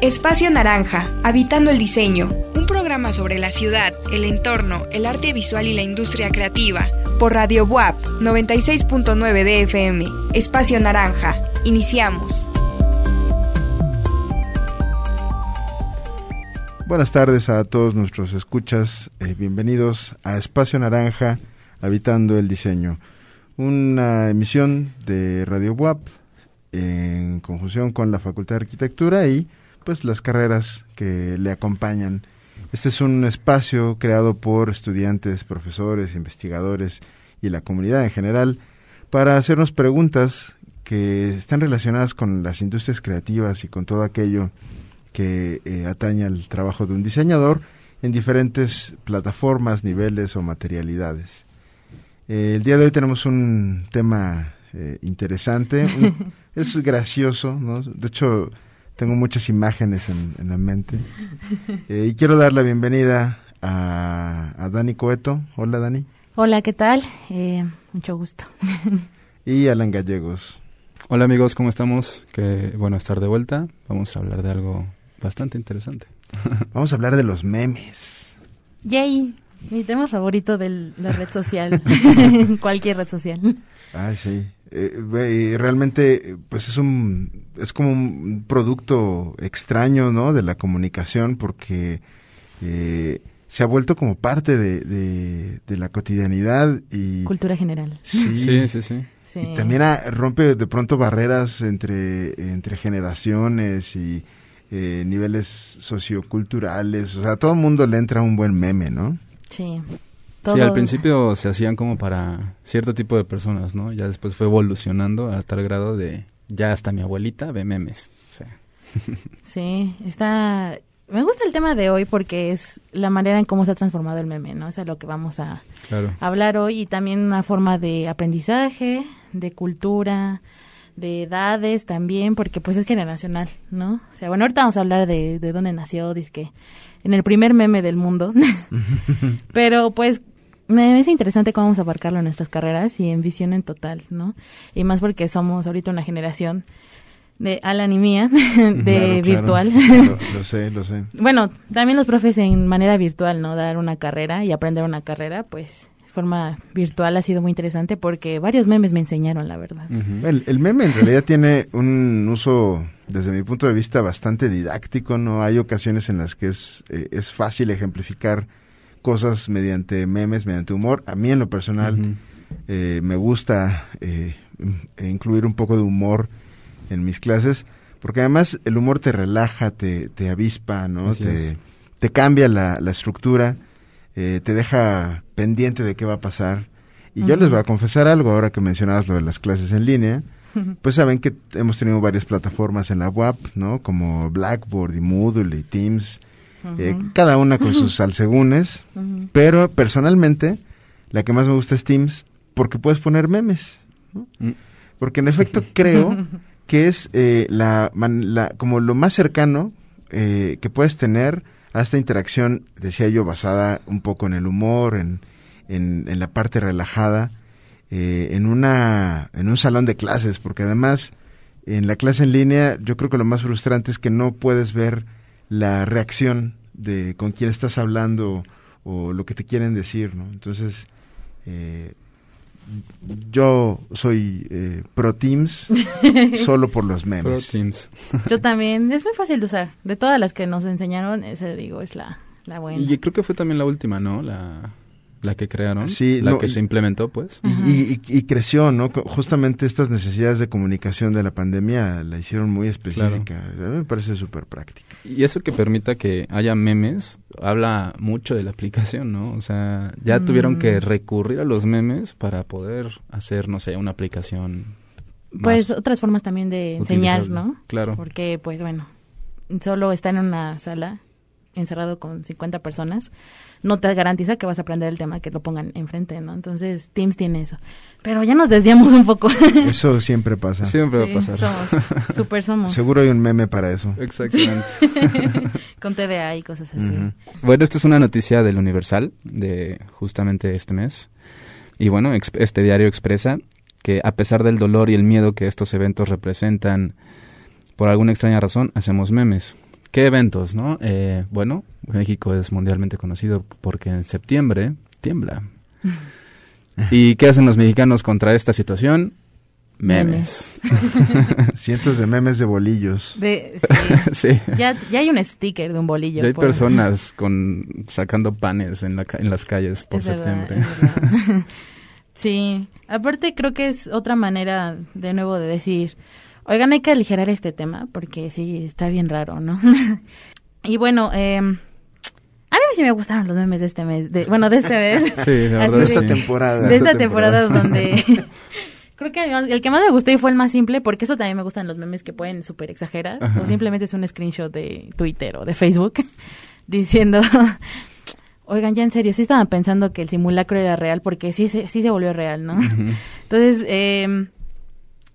Espacio Naranja, Habitando el Diseño, un programa sobre la ciudad, el entorno, el arte visual y la industria creativa, por Radio WAP 96.9 de FM. Espacio Naranja, iniciamos. Buenas tardes a todos nuestros escuchas, eh, bienvenidos a Espacio Naranja, Habitando el Diseño, una emisión de Radio WAP en conjunción con la Facultad de Arquitectura y pues las carreras que le acompañan. Este es un espacio creado por estudiantes, profesores, investigadores y la comunidad en general para hacernos preguntas que están relacionadas con las industrias creativas y con todo aquello que eh, atañe al trabajo de un diseñador en diferentes plataformas, niveles o materialidades. Eh, el día de hoy tenemos un tema eh, interesante, es gracioso, ¿no? De hecho, tengo muchas imágenes en, la mente. Eh, y quiero dar la bienvenida a, Dani Coeto. Hola, Dani. Hola, ¿qué tal? Eh, mucho gusto. y Alan Gallegos. Hola amigos, ¿cómo estamos? Qué bueno estar de vuelta. Vamos a hablar de algo bastante interesante. Vamos a hablar de los memes. Yay, mi tema favorito de la red social, cualquier red social. Ay, sí. Eh, realmente, pues es un, es como un producto extraño, ¿no? De la comunicación, porque eh, se ha vuelto como parte de, de, la cotidianidad y... Cultura general. Sí, sí, sí. Y también rompe de pronto barreras entre, entre generaciones y eh, niveles socioculturales. O sea, a todo el mundo le entra un buen meme, ¿no? Sí. Sí, al principio se hacían como para cierto tipo de personas, ¿no? Ya después fue evolucionando a tal grado de ya hasta mi abuelita ve memes. Sí, está... Me gusta el tema de hoy porque es la manera en cómo se ha transformado el meme, ¿no? Es a lo que vamos a hablar hoy y también una forma de aprendizaje, de cultura, de edades también, porque pues es generacional, ¿no? O sea, bueno, ahorita vamos a hablar de, de dónde nació, que en el primer meme del mundo, pero pues me parece interesante cómo vamos a abarcarlo en nuestras carreras y en visión en total, ¿no? Y más porque somos ahorita una generación de Alan y mía, de virtual. Lo, sé, lo sé. Bueno, también los profes en manera virtual, ¿no? Dar una carrera y aprender una carrera, pues forma virtual ha sido muy interesante porque varios memes me enseñaron, la verdad. el, el, meme en realidad tiene un uso, desde mi punto de vista, bastante didáctico, ¿no? Hay ocasiones en las que es, eh, es fácil ejemplificar cosas mediante memes, mediante humor. A mí en lo personal eh, me gusta eh, incluir un poco de humor en mis clases, porque además el humor te relaja, te, te avispa, ¿no? te, te, cambia la, la estructura, eh, te deja pendiente de qué va a pasar. Y yo les voy a confesar algo, ahora que mencionabas lo de las clases en línea, pues saben que hemos tenido varias plataformas en la web, ¿no? Como Blackboard y Moodle y Teams, eh, cada una con sus alsegunes, pero personalmente la que más me gusta es Teams porque puedes poner memes, mm. porque en efecto creo que es eh, la, como lo más cercano eh, que puedes tener a esta interacción, decía yo, basada un poco en el humor, en, en, la parte relajada, en, una, en un salón de clases, porque además en la clase en línea yo creo que lo más frustrante es que no puedes ver la reacción de con quién estás hablando o lo que te quieren decir, ¿no? Entonces, eh, yo soy eh, pro Teams solo por los memes. Pro Teams. yo también, es muy fácil de usar. De todas las que nos enseñaron, ese digo, es la, la buena. Y creo que fue también la última, ¿no? La la que crearon, sí, la que se implementó, pues. Y, creció, ¿no? Justamente estas necesidades de comunicación de la pandemia la hicieron muy específica. A mí me parece súper práctica. Y eso que permita que haya memes, habla mucho de la aplicación, ¿no? O sea, ya tuvieron que mm. recurrir a los memes para poder hacer, no sé, una aplicación. Pues otras formas también de enseñar, ¿no? Claro. Porque, pues bueno, solo está en una sala encerrado con 50 personas no te garantiza que vas a aprender el tema que lo pongan enfrente, ¿no? Entonces, Teams tiene eso. Pero ya nos desviamos un poco. Eso siempre pasa. Siempre va a pasar. Somos, súper somos. Seguro hay un meme para eso. Exactamente. Con TVA y cosas así. Bueno, esto es una noticia del Universal de justamente este mes. Y bueno, este diario expresa que a pesar del dolor y el miedo que estos eventos representan, por alguna extraña razón, hacemos memes. ¿Qué eventos, no? Eh, bueno, México es mundialmente conocido porque en septiembre tiembla. ¿Y qué hacen los mexicanos contra esta situación? Memes. Cientos de memes de bolillos. sí. Ya, ya, hay un sticker de un bolillo. Ya hay personas con sacando panes en, la, en las calles por septiembre. sí, aparte creo que es otra manera de nuevo de decir, oigan, hay que aligerar este tema porque sí, está bien raro, ¿no? y bueno, eh, a mí sí me gustaron los memes de este mes, de, bueno, de este mes. Sí, de esta temporada. De esta temporada donde Creo que el que más me gustó y fue el más simple, porque eso también me gustan los memes que pueden súper exagerar, o simplemente es un screenshot de Twitter o de Facebook diciendo, oigan, ya en serio, sí estaban pensando que el simulacro era real, porque sí, sí, sí se volvió real, ¿no? Entonces, eh,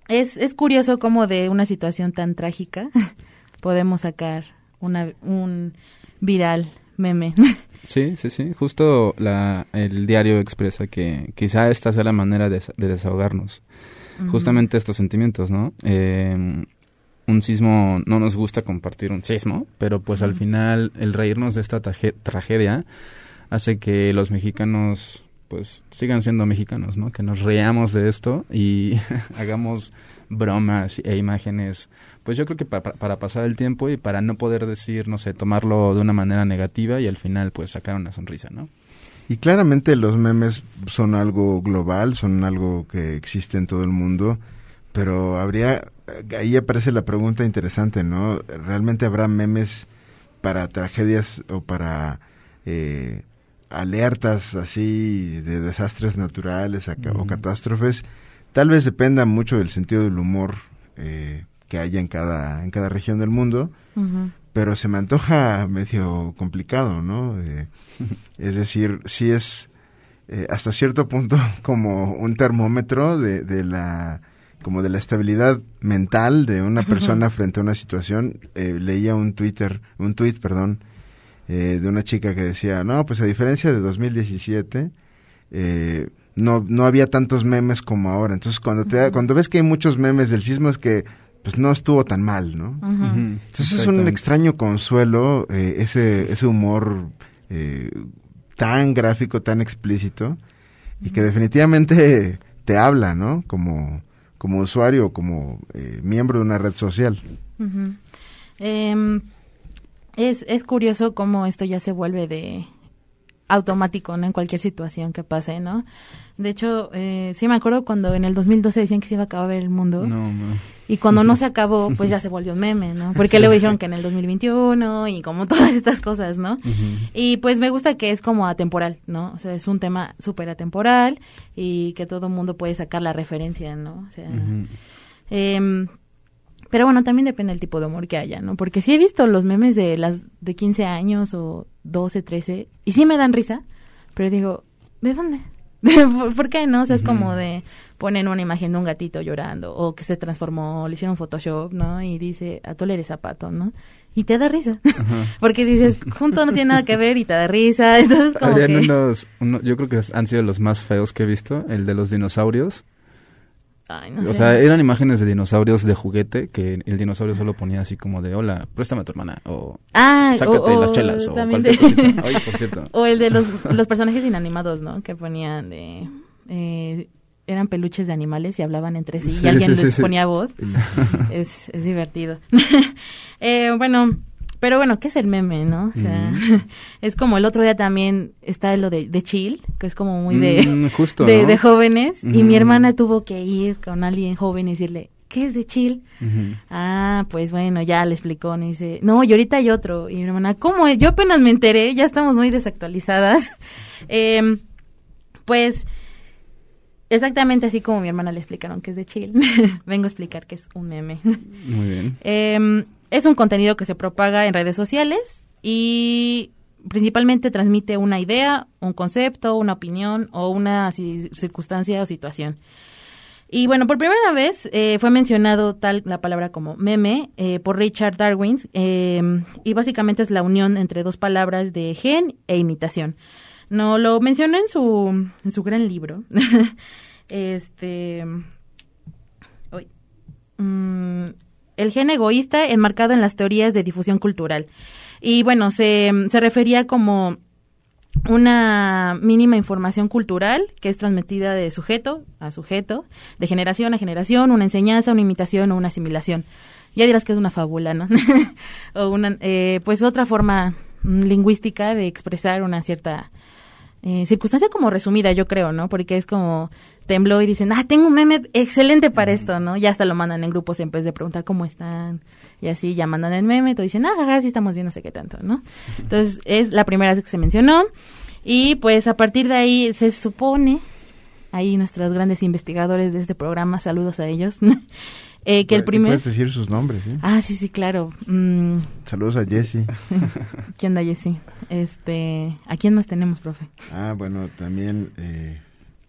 es, es curioso cómo de una situación tan trágica podemos sacar una, un viral meme. Sí, sí, sí. Justo la, el diario expresa que quizá esta sea la manera de, desahogarnos. Justamente estos sentimientos, ¿no? Eh, un sismo, no nos gusta compartir un sismo, pero pues al final el reírnos de esta tragedia hace que los mexicanos pues sigan siendo mexicanos, ¿no? Que nos reamos de esto y hagamos bromas e imágenes pues yo creo que para pasar el tiempo y para no poder decir, no sé, tomarlo de una manera negativa y al final pues sacar una sonrisa, ¿no? Y claramente los memes son algo global, son algo que existe en todo el mundo, pero habría, ahí aparece la pregunta interesante, ¿no? ¿Realmente habrá memes para tragedias o para eh, alertas así de desastres naturales o catástrofes? Tal vez dependa mucho del sentido del humor eh, que haya en cada, en cada región del mundo, pero se me antoja medio complicado, ¿no? Eh, es decir, sí es eh, hasta cierto punto como un termómetro de, de, la como de la estabilidad mental de una persona frente a una situación. Eh, leía un Twitter, un tweet, perdón, de una chica que decía, no, pues a diferencia de 2017, no, no había tantos memes como ahora. Entonces, cuando, te, cuando ves que hay muchos memes del sismo es que pues no estuvo tan mal, ¿no? Entonces es un extraño consuelo eh, ese, ese humor eh, tan gráfico, tan explícito y que definitivamente te habla, ¿no? Como, como usuario, como eh, miembro de una red social. Es, es curioso cómo esto ya se vuelve de automático, ¿no? En cualquier situación que pase, ¿no? De hecho, eh, sí me acuerdo cuando en el 2012 decían que se iba a acabar el mundo. No, Y cuando no se acabó, pues ya se volvió un meme, ¿no? Porque luego dijeron que en el 2021 y como todas estas cosas, ¿no? Y pues me gusta que es como atemporal, ¿no? O sea, es un tema súper atemporal y que todo el mundo puede sacar la referencia, ¿no? O sea, eh, pero bueno, también depende del tipo de humor que haya, ¿no? Porque sí he visto los memes de las de 15 años o 12, 13 y sí me dan risa, pero digo, ¿de dónde? ¿Por qué no? O sea, es como de ponen una imagen de un gatito llorando o que se transformó, le hicieron Photoshop, ¿no? Y dice, atole de zapato, ¿no? Y te da risa. Porque dices, junto no tiene nada que ver y te da risa. Entonces, como que... unos, yo creo que han sido los más feos que he visto, el de los dinosaurios. Ay, no o sea, eran imágenes de dinosaurios de juguete que el dinosaurio solo ponía así como de, hola, préstame a tu hermana, o ah, sácate las chelas, o cualquier cosita. Oye, por cierto. O el de los, los personajes inanimados, ¿no? Que ponían de... Eh, eran peluches de animales y hablaban entre sí, y alguien les ponía voz. es, es divertido. eh, bueno, pero bueno, ¿qué es el meme, no? O sea, es como el otro día también está lo de, de chill, que es como muy de, mm, de, jóvenes. Y mi hermana tuvo que ir con alguien joven y decirle, ¿qué es de chill? Ah, pues bueno, ya le explicó, y dice, no, y ahorita hay otro. Y mi hermana, ¿cómo es? Yo apenas me enteré, ya estamos muy desactualizadas. Em, pues, exactamente así como mi hermana le explicaron que es de chill, vengo a explicar que es un meme. Muy bien. Eh, es un contenido que se propaga en redes sociales y principalmente transmite una idea, un concepto, una opinión o una circunstancia o situación. Y bueno, por primera vez eh, fue mencionado tal la palabra como meme eh, por Richard Darwin em, y básicamente es la unión entre dos palabras de gen e imitación. No lo mencionó en su en su gran libro. este, el gen egoísta enmarcado en las teorías de difusión cultural. Y bueno, se, se refería como una mínima información cultural que es transmitida de sujeto a sujeto, de generación a generación, una enseñanza, una imitación o una asimilación. Ya dirás que es una fábula, ¿no? o una, eh, pues otra forma lingüística de expresar una cierta eh, circunstancia como resumida, yo creo, ¿no? Porque es como tembló y dicen, ah, tengo un meme excelente para esto, ¿no? Ya hasta lo mandan en grupos en vez de preguntar cómo están y así ya mandan el meme, todo dicen, ah, sí estamos viendo, no sé qué tanto, ¿no? Entonces es la primera vez que se mencionó y pues a partir de ahí se supone, ahí nuestros grandes investigadores de este programa, saludos a ellos, eh, que el primer... Puedes decir sus nombres, ¿sí? Ah, sí, sí, claro. Mm. Saludos a Jesse. ¿Quién da Jesse? Este, ¿a quién más tenemos, profe? Ah, bueno, también... Eh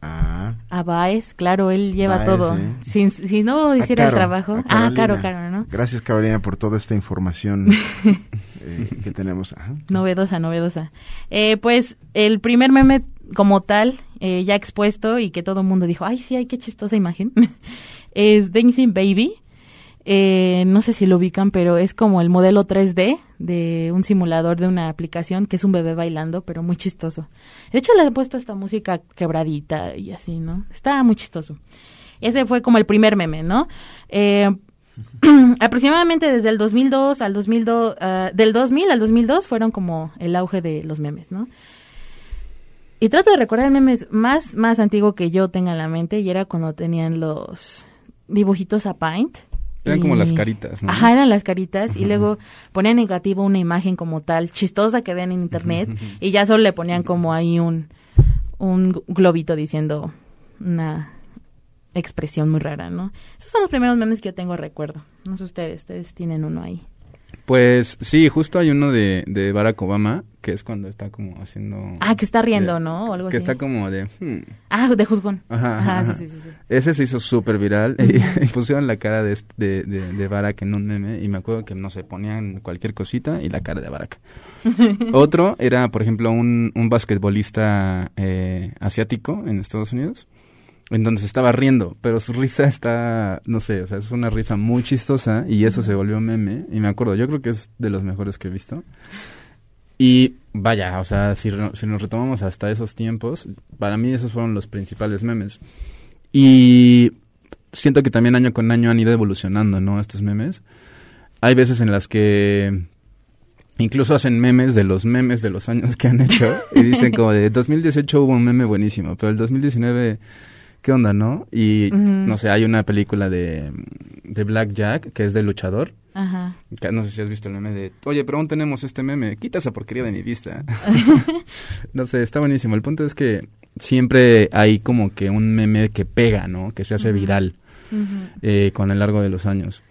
Ah. A Baez, claro, él lleva todo. Si, no hiciera el trabajo. Ah, claro, claro, ¿no? Gracias, Carolina, por toda esta información eh, que tenemos. Novedosa, novedosa. Eh, pues el primer meme como tal, eh, ya expuesto y que todo el mundo dijo, ay, sí, ay, qué chistosa imagen, es Dancing Baby. Eh, no sé si lo ubican, pero es como el modelo 3D de un simulador de una aplicación que es un bebé bailando, pero muy chistoso. De hecho, le he puesto esta música quebradita y así, ¿no? Está muy chistoso. Ese fue como el primer meme, ¿no? Eh, aproximadamente desde el 2002 al 2002, ah, del 2000 al 2002 fueron como el auge de los memes, ¿no? Y trato de recordar el meme más, más antiguo que yo tenga en la mente y era cuando tenían los dibujitos a Paint eran como las caritas, ¿no? Ajá, eran las caritas y luego ponían negativo una imagen como tal, chistosa que vean en internet y ya solo le ponían como ahí un, un globito diciendo una expresión muy rara, ¿no? Esos son los primeros memes que yo tengo recuerdo. No sé ustedes, ustedes tienen uno ahí. Pues sí, justo hay uno de, de Barack Obama, que es cuando está como haciendo... Ah, que está riendo, ¿no? O algo que está como de... Hmm. Ah, de juzgón. Ajá, Sí, sí, sí, Ese se hizo súper viral y, pusieron la cara de, de, de, Barack en un meme y me acuerdo que, no se ponían cualquier cosita y la cara de Barack. Otro era, por ejemplo, un, un basquetbolista eh, asiático en Estados Unidos en donde se estaba riendo, pero su risa está, no sé, o sea, es una risa muy chistosa y eso se volvió meme y me acuerdo, yo creo que es de los mejores que he visto. Y vaya, o sea, si, nos retomamos hasta esos tiempos, para mí esos fueron los principales memes. Y siento que también año con año han ido evolucionando, ¿no? Estos memes. Hay veces en las que incluso hacen memes de los memes de los años que han hecho y dicen como de 2018 hubo un meme buenísimo, pero el 2019 ¿qué onda, no? Y, no sé, hay una película de, de Black Jack, que es de luchador. Ajá. no sé si has visto el meme de, oye, pero aún tenemos este meme, quita esa porquería de mi vista. no sé, está buenísimo. El punto es que siempre hay como que un meme que pega, ¿no? Que se hace viral eh, con el largo de los años.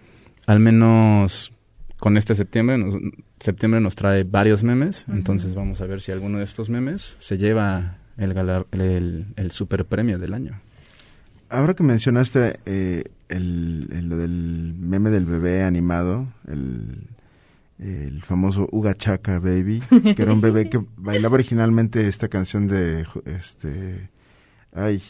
Al menos con este septiembre, nos, septiembre nos trae varios memes, entonces vamos a ver si alguno de estos memes se lleva el, el, el super premio del año ahora que mencionaste eh, el, lo del meme del bebé animado, el, el famoso Uga Chaka Baby, que era un bebé que bailaba originalmente esta canción de este ay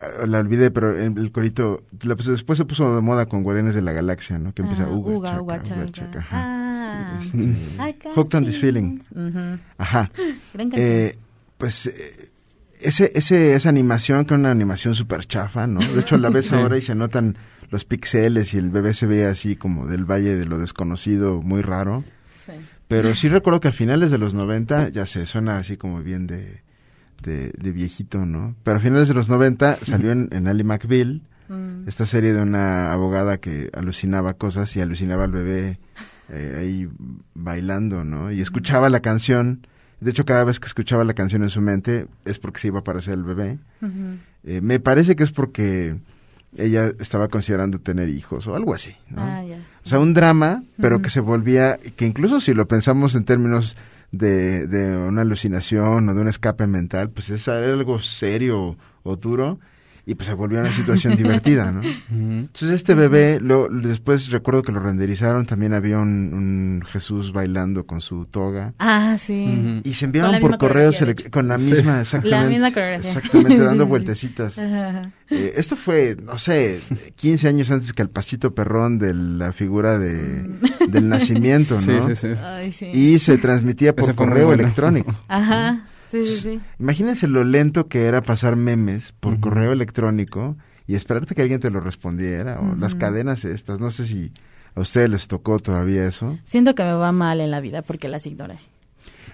ah, la olvidé, pero el, corito después se puso de moda con Guardianes de la Galaxia, ¿no? Que empieza ah, Uga, Chaka, Uga, Chaka. Ah, este, Hooked on this feeling. Ajá. Eh, pues eh, ese, ese, esa animación, que es una animación súper chafa, ¿no? De hecho, la ves ahora y se notan los pixeles y el bebé se ve así como del valle de lo desconocido, muy raro. Sí. Pero sí recuerdo que a finales de los 90, ya se suena así como bien de, de, viejito, ¿no? Pero a finales de los 90 salió en, en Ali McBeal mm. esta serie de una abogada que alucinaba cosas y alucinaba al bebé eh, ahí bailando, ¿no? Y escuchaba la canción de hecho, cada vez que escuchaba la canción en su mente es porque se iba a aparecer el bebé. Eh, me parece que es porque ella estaba considerando tener hijos o algo así. ¿no? Ah, o sea, un drama, pero que se volvía, que incluso si lo pensamos en términos de, de una alucinación o de un escape mental, pues es algo serio o duro. Y pues se volvió una situación divertida, ¿no? Entonces este bebé, lo, después recuerdo que lo renderizaron, también había un, Jesús bailando con su toga. Ah, sí. Y se enviaron por correos con la misma, exactamente. La misma coreografía. Exactamente, dando vueltecitas. Eh, esto fue, no sé, 15 años antes que el pasito perrón de la figura de, mm. del nacimiento, ¿no? Sí, sí, sí. Y se transmitía por correo electrónico. Ajá. Sí, sí, sí. Imagínense lo lento que era pasar memes por correo electrónico y esperarte que alguien te lo respondiera, o las cadenas estas, no sé si a ustedes les tocó todavía eso. Siento que me va mal en la vida porque las ignoré.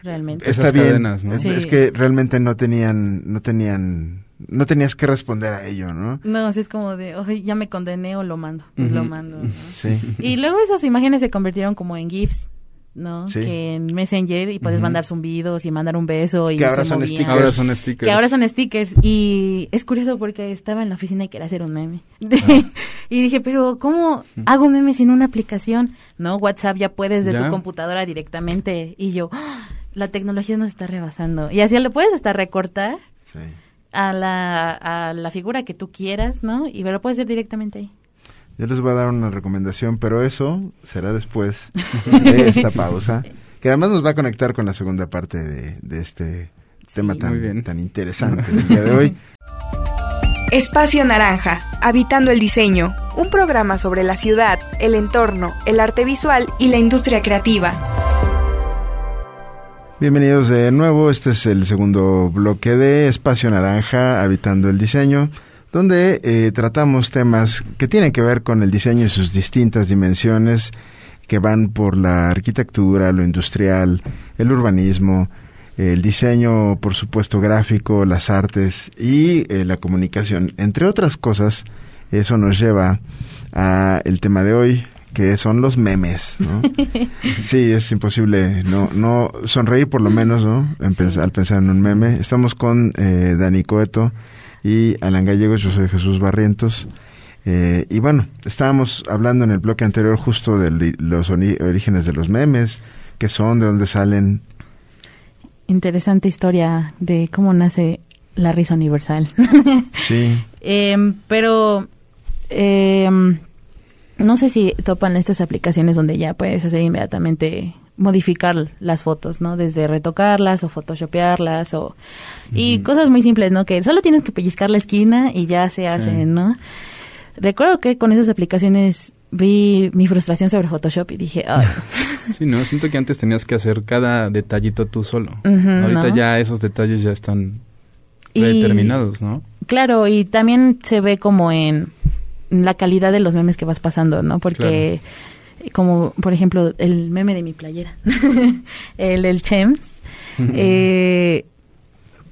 Realmente. Está bien, es, que realmente no tenían, no tenían, no tenías que responder a ello, ¿no? No, así es como de, oye, ya me condené o lo mando, lo mando. Sí. Y luego esas imágenes se convirtieron como en GIFs. ¿No? Que en Messenger y puedes mandar zumbidos y mandar un beso y que ahora son, stickers. ahora son stickers. Que ahora son stickers. Y es curioso porque estaba en la oficina y quería hacer un meme. y dije, pero ¿cómo hago un meme sin una aplicación? No, WhatsApp ya puedes de tu computadora directamente. Y yo, ¡Ah! la tecnología nos está rebasando. Y así lo puedes hasta recortar a, la, a la figura que tú quieras, ¿no? Y lo puedes hacer directamente ahí. Yo les voy a dar una recomendación, pero eso será después de esta pausa, que además nos va a conectar con la segunda parte de, este tema tan, tan interesante del día de hoy. Espacio Naranja, Habitando el Diseño, un programa sobre la ciudad, el entorno, el arte visual y la industria creativa. Bienvenidos de nuevo, este es el segundo bloque de Espacio Naranja, Habitando el Diseño donde eh, tratamos temas que tienen que ver con el diseño y sus distintas dimensiones, que van por la arquitectura, lo industrial, el urbanismo, el diseño, por supuesto, gráfico, las artes y eh, la comunicación. Entre otras cosas, eso nos lleva a el tema de hoy, que son los memes, ¿no? sí, es imposible no, no sonreír por lo menos, ¿no? Al pensar en un meme. Estamos con eh, Dani Coeto, y Alan Gallegos, yo soy Jesús Barrientos. Eh, y bueno, estábamos hablando en el bloque anterior justo de los orígenes de los memes, qué son, de dónde salen. Interesante historia de cómo nace la risa universal. sí. Em, pero em, no sé si topan estas aplicaciones donde ya puedes hacer inmediatamente modificar las fotos, ¿no? Desde retocarlas o photoshopearlas o... Y cosas muy simples, ¿no? Que solo tienes que pellizcar la esquina y ya se hacen, ¿no? Recuerdo que con esas aplicaciones vi mi frustración sobre Photoshop y dije, ay. Sí, no, siento que antes tenías que hacer cada detallito tú solo. Ahorita ya esos detalles ya están determinados, ¿no? Claro, y también se ve como en la calidad de los memes que vas pasando, ¿no? Porque como por ejemplo el meme de mi playera, el del Chems. Eh,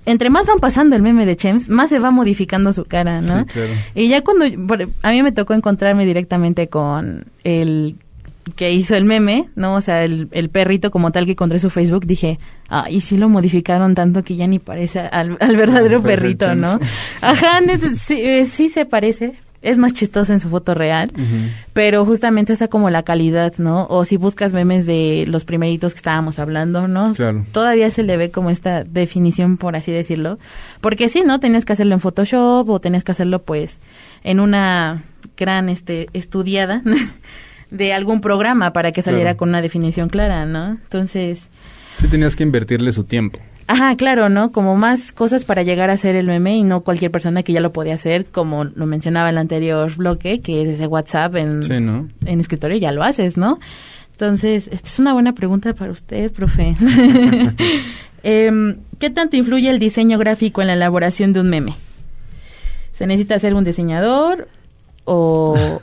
entre más van pasando el meme de Chems, más se va modificando su cara, ¿no? Y ya cuando a mí me tocó encontrarme directamente con el que hizo el meme, ¿no? O sea, el, perrito como tal que encontré su Facebook, dije, ah, y sí lo modificaron tanto que ya ni parece al, verdadero perrito, ¿no? Ajá, sí, eh, sí se parece, es más chistosa en su foto real, pero justamente está como la calidad, ¿no? O si buscas memes de los primeritos que estábamos hablando, ¿no? Todavía se le ve como esta definición, por así decirlo. Porque sí, ¿no? Tenías que hacerlo en Photoshop o tenías que hacerlo, pues, en una gran este, estudiada de algún programa para que saliera con una definición clara, ¿no? Entonces... Sí, tenías que invertirle su tiempo. Ajá, claro, ¿no? Como más cosas para llegar a hacer el meme y no cualquier persona que ya lo podía hacer, como lo mencionaba en el anterior bloque, que desde WhatsApp en, en escritorio ya lo haces, ¿no? Entonces, esta es una buena pregunta para usted, profe. Em, ¿Qué tanto influye el diseño gráfico en la elaboración de un meme? ¿Se necesita ser un diseñador o,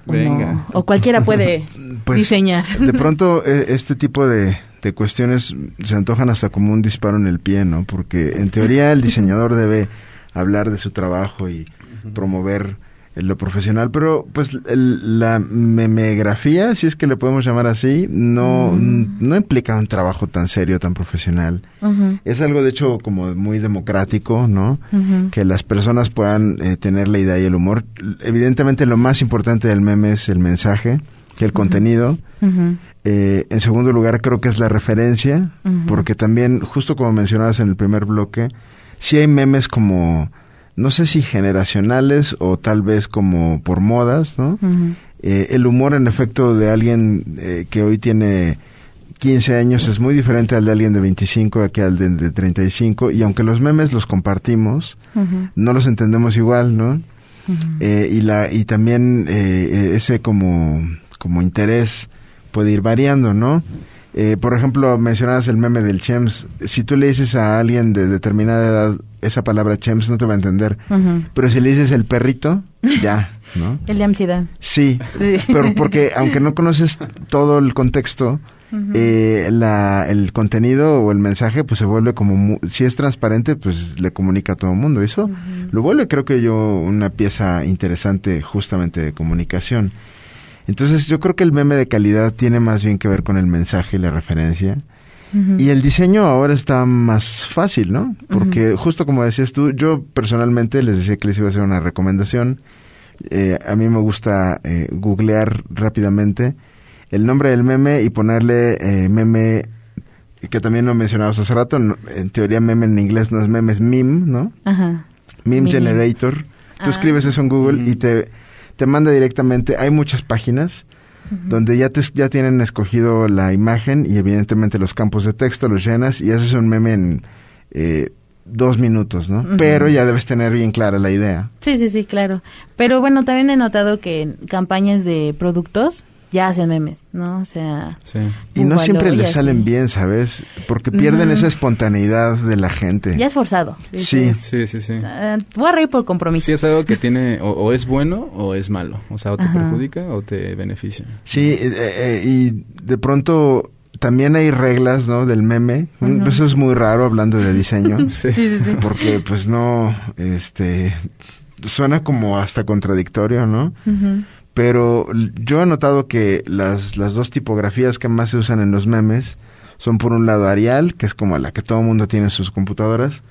o, cualquiera puede pues, diseñar? De pronto, e, este tipo de, de cuestiones se antojan hasta como un disparo en el pie, ¿no? Porque en teoría el diseñador debe hablar de su trabajo y promover lo profesional, pero pues la memegrafía, si es que le podemos llamar así, no, mm. no implica un trabajo tan serio, tan profesional. Es algo de hecho como muy democrático, ¿no? Que las personas puedan eh, tener la idea y el humor. Evidentemente lo más importante del meme es el mensaje, que el contenido. Eh, en segundo lugar, creo que es la referencia, porque también, justo como mencionabas en el primer bloque, sí hay memes como no sé si generacionales o tal vez como por modas, ¿no? Eh, el humor en efecto de alguien eh, que hoy tiene 15 años es muy diferente al de alguien de 25 que al de, de 35 y aunque los memes los compartimos, no los entendemos igual, ¿no? Eh, y la y también ese como como interés puede ir variando, ¿no? por ejemplo, mencionabas el meme del Chems. Si tú le dices a alguien de determinada edad esa palabra Chems, no te va a entender. Pero si le dices el perrito, ya. El de ansiedad. Sí, pero porque aunque no conoces todo el contexto, eh, la, el contenido o el mensaje pues se vuelve como, si es transparente, pues le comunica a todo el mundo. Eso lo vuelve creo que yo una pieza interesante justamente de comunicación. Entonces yo creo que el meme de calidad tiene más bien que ver con el mensaje y la referencia. Y el diseño ahora está más fácil, ¿no? Porque justo como decías tú, yo personalmente les decía que les iba a hacer una recomendación eh, a mí me gusta eh, googlear rápidamente el nombre del meme y ponerle eh, meme que también lo mencionabas hace rato, en teoría meme en inglés no es meme, es meme, ¿no? Ajá. Meme, Generator. Tú ah. escribes eso en Google y te, te manda directamente, hay muchas páginas donde ya, te, ya tienen escogido la imagen y evidentemente los campos de texto, los llenas y haces un meme en eh, dos minutos, ¿no? Pero ya debes tener bien clara la idea. Sí, sí, sí, claro. Pero bueno, también he notado que en campañas de productos ya hacen memes, ¿no? O sea... Sí. Y no siempre les salen bien, ¿sabes? Porque pierden esa espontaneidad de la gente. Ya es forzado. Sí. Sí, sí, sí. voy a reír por compromiso. Sí, es algo que tiene... O, es bueno o es malo. O sea, o te perjudica o te beneficia. Sí, eh, eh, y de pronto también hay reglas, ¿no? Del meme. Eso es muy raro hablando de diseño. sí. Sí, sí, porque pues no, este, suena como hasta contradictorio, ¿no? Pero yo he notado que las, las dos tipografías que más se usan en los memes son por un lado Arial, que es como la que todo el mundo tiene en sus computadoras,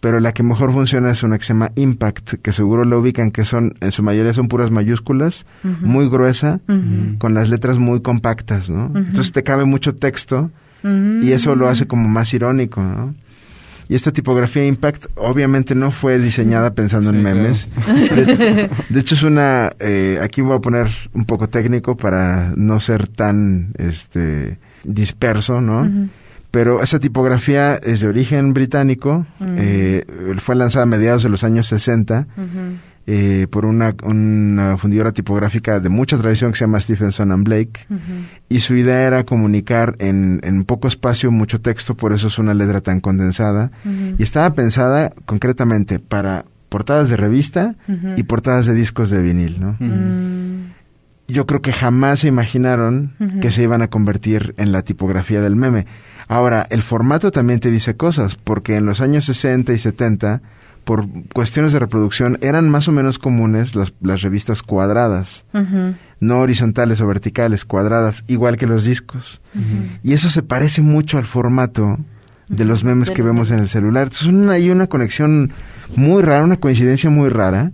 pero la que mejor funciona es una que se llama Impact, que seguro lo ubican, que son, en su mayoría son puras mayúsculas, muy gruesa, con las letras muy compactas, ¿no? Entonces te cabe mucho texto y eso lo hace como más irónico, ¿no? Y esta tipografía Impact obviamente no fue diseñada pensando en memes. De, hecho es una, eh, aquí voy a poner un poco técnico para no ser tan, este, disperso, ¿no? pero esa tipografía es de origen británico, eh, fue lanzada a mediados de los años 60 eh, por una, fundidora tipográfica de mucha tradición que se llama Stephenson and Blake, y su idea era comunicar en, en, poco espacio mucho texto, por eso es una letra tan condensada, y estaba pensada concretamente para portadas de revista y portadas de discos de vinil, ¿no? Yo creo que jamás se imaginaron que se iban a convertir en la tipografía del meme. Ahora, el formato también te dice cosas, porque en los años 60 y 70, por cuestiones de reproducción, eran más o menos comunes las, las revistas cuadradas, no horizontales o verticales, cuadradas, igual que los discos. Y eso se parece mucho al formato de los memes que vemos en el celular. Entonces hay una conexión muy rara, una coincidencia muy rara,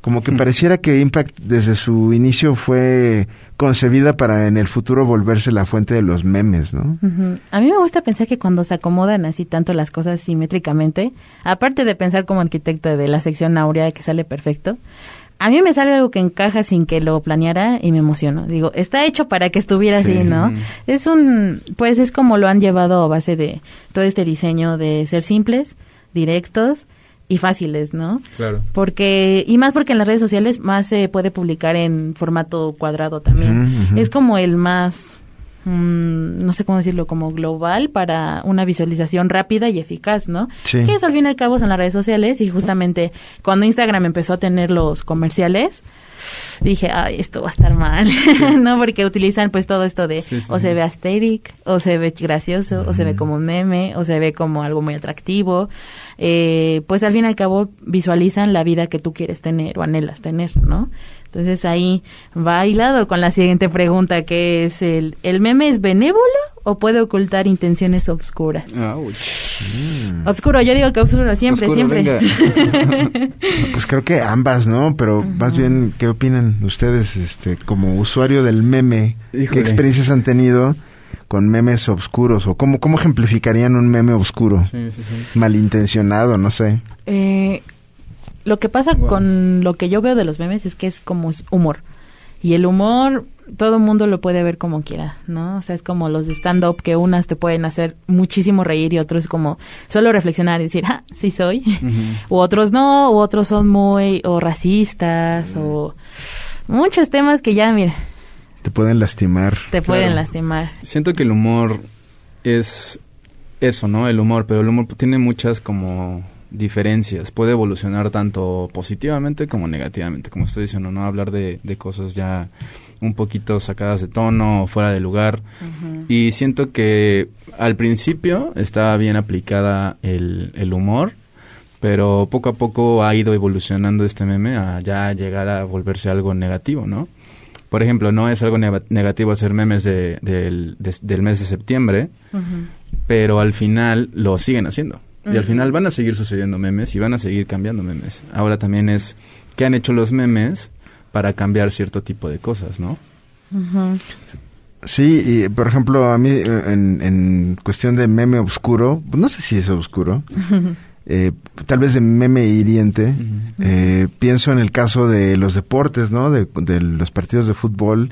como que pareciera que Impact desde su inicio fue concebida para en el futuro volverse la fuente de los memes, ¿no? A mí me gusta pensar que cuando se acomodan así tanto las cosas simétricamente, aparte de pensar como arquitecto de la sección áurea que sale perfecto, a mí me sale algo que encaja sin que lo planeara y me emociono. Digo, está hecho para que estuviera así, ¿no? Es un, pues es como lo han llevado a base de todo este diseño de ser simples, directos y fáciles, ¿no? Claro. Porque, y más porque en las redes sociales más se puede publicar en formato cuadrado también. Es como el más Mm, no sé cómo decirlo, como global para una visualización rápida y eficaz, ¿no? Que eso al fin y al cabo son las redes sociales y justamente cuando Instagram empezó a tener los comerciales, dije, ay, esto va a estar mal, ¿no? Porque utilizan pues todo esto de o se ve asteric, o se ve gracioso, o se ve como un meme, o se ve como algo muy atractivo. Eh, pues al fin y al cabo visualizan la vida que tú quieres tener o anhelas tener, ¿no? Entonces ahí va hilado con la siguiente pregunta, que es el, ¿el meme es benévolo o puede ocultar intenciones obscuras? Mm. Oscuro, yo digo que oscuro siempre, siempre. pues creo que ambas, ¿no? Pero más bien, ¿qué opinan ustedes este, como usuario del meme? ¿Qué experiencias han tenido? con memes obscuros o cómo, cómo ejemplificarían un meme oscuro sí, sí, sí. malintencionado no sé eh, lo que pasa con lo que yo veo de los memes es que es como humor. Y el humor todo el mundo lo puede ver como quiera, ¿no? O sea, es como los de stand-up que unas te pueden hacer muchísimo reír y otros como solo reflexionar y decir, ah, sí soy. U otros no, u otros son muy o racistas o muchos temas que ya, mira. Te pueden lastimar. Te pueden lastimar. Siento que el humor es eso, ¿no? El humor, pero el humor tiene muchas como diferencias. Puede evolucionar tanto positivamente como negativamente, como estoy diciendo, ¿no? Hablar de, de cosas ya un poquito sacadas de tono o fuera de lugar. Y siento que al principio estaba bien aplicada el, el humor, pero poco a poco ha ido evolucionando este meme a ya llegar a volverse algo negativo, ¿no? Por ejemplo, no es algo negativo hacer memes de, del mes de septiembre, pero al final lo siguen haciendo. Y al final van a seguir sucediendo memes y van a seguir cambiando memes. Ahora también es qué han hecho los memes para cambiar cierto tipo de cosas, ¿no? Sí, y por ejemplo, a mí en, cuestión de meme oscuro, no sé si es oscuro, eh, tal vez de meme hiriente, eh, pienso en el caso de los deportes, ¿no? De, los partidos de fútbol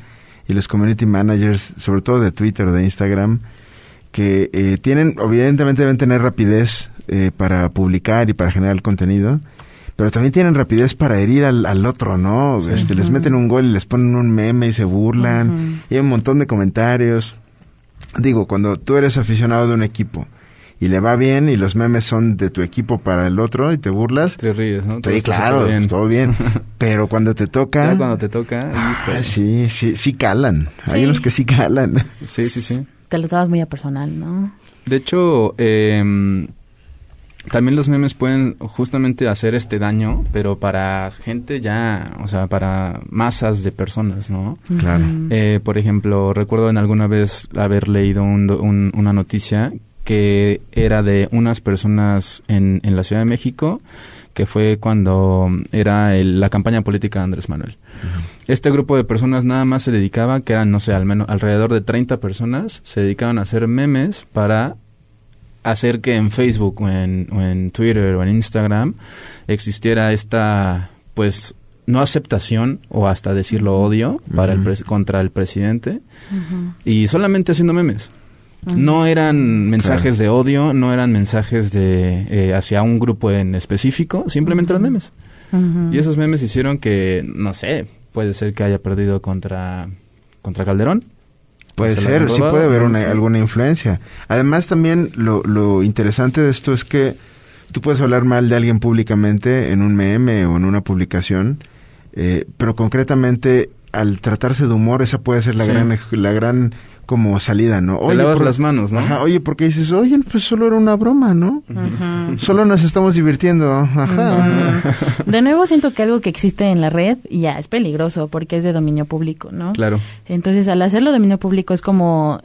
y los community managers, sobre todo de Twitter o de Instagram, que eh, tienen, evidentemente deben tener rapidez para publicar y para generar contenido, pero también tienen rapidez para herir al, otro, ¿no? Este, les meten un gol y les ponen un meme y se burlan, y hay un montón de comentarios. Digo, cuando tú eres aficionado de un equipo y le va bien y los memes son de tu equipo para el otro y te burlas. Te ríes, ¿no? Sí, claro, todo bien. Pero cuando te toca... cuando te toca... Ah, sí, sí, sí calan. Hay unos que sí calan. Sí, sí, sí. Te lo tomas muy a personal, ¿no? De hecho, eh, también los memes pueden justamente hacer este daño, pero para gente ya, o sea, para masas de personas, ¿no? Claro. Eh, por ejemplo, recuerdo en alguna vez haber leído una noticia que era de unas personas en, en la Ciudad de México, que fue cuando era la campaña política de Andrés Manuel. Este grupo de personas nada más se dedicaba, que eran, no sé, al menos alrededor de 30 personas, se dedicaban a hacer memes para hacer que en Facebook o en, Twitter o en Instagram existiera esta, pues, no aceptación o hasta decirlo odio para el contra el presidente. Y solamente haciendo memes. No eran mensajes de odio, no eran mensajes de eh, hacia un grupo en específico, simplemente eran memes. Y esos memes hicieron que, no sé, puede ser que haya perdido contra, contra Calderón. Puede ser, sí puede haber una, alguna influencia. Además también lo, lo interesante de esto es que tú puedes hablar mal de alguien públicamente en un meme o en una publicación, eh, pero concretamente al tratarse de humor esa puede ser la gran la gran como salida, ¿no? Oye, lavas las manos, ¿no? Ajá, oye, porque dices, oye, pues solo era una broma, ¿no? Solo nos estamos divirtiendo, ajá. De nuevo siento que algo que existe en la red ya es peligroso porque es de dominio público, ¿no? Claro. Entonces, al hacerlo dominio público es como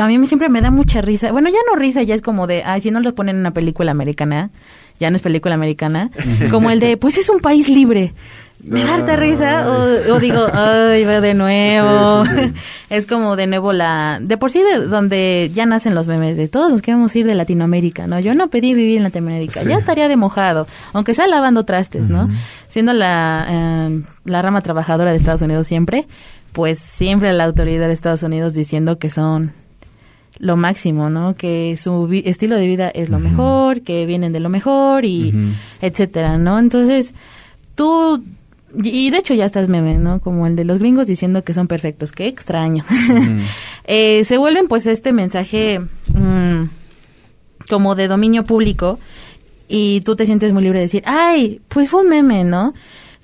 a mí siempre me da mucha risa. Bueno, ya no risa, ya es como de, ay, si no lo ponen en una película americana, ya no es película americana, como el de, pues es un país libre me da harta risa o, digo, ay, va de nuevo. es como de nuevo la... De por sí, de donde ya nacen los memes, de todos nos queremos ir de Latinoamérica, ¿no? Yo no pedí vivir en Latinoamérica, ya estaría de mojado, aunque sea lavando trastes, ¿no? Siendo la, em, la rama trabajadora de Estados Unidos siempre, pues siempre la autoridad de Estados Unidos diciendo que son lo máximo, ¿no? Que su estilo de vida es lo mejor, que vienen de lo mejor y etcétera, ¿no? Entonces, tú y de hecho ya estás meme, ¿no? Como el de los gringos diciendo que son perfectos. Qué extraño. Eh, se vuelven pues este mensaje mm, como de dominio público y tú te sientes muy libre de decir, ay, pues fue un meme, ¿no?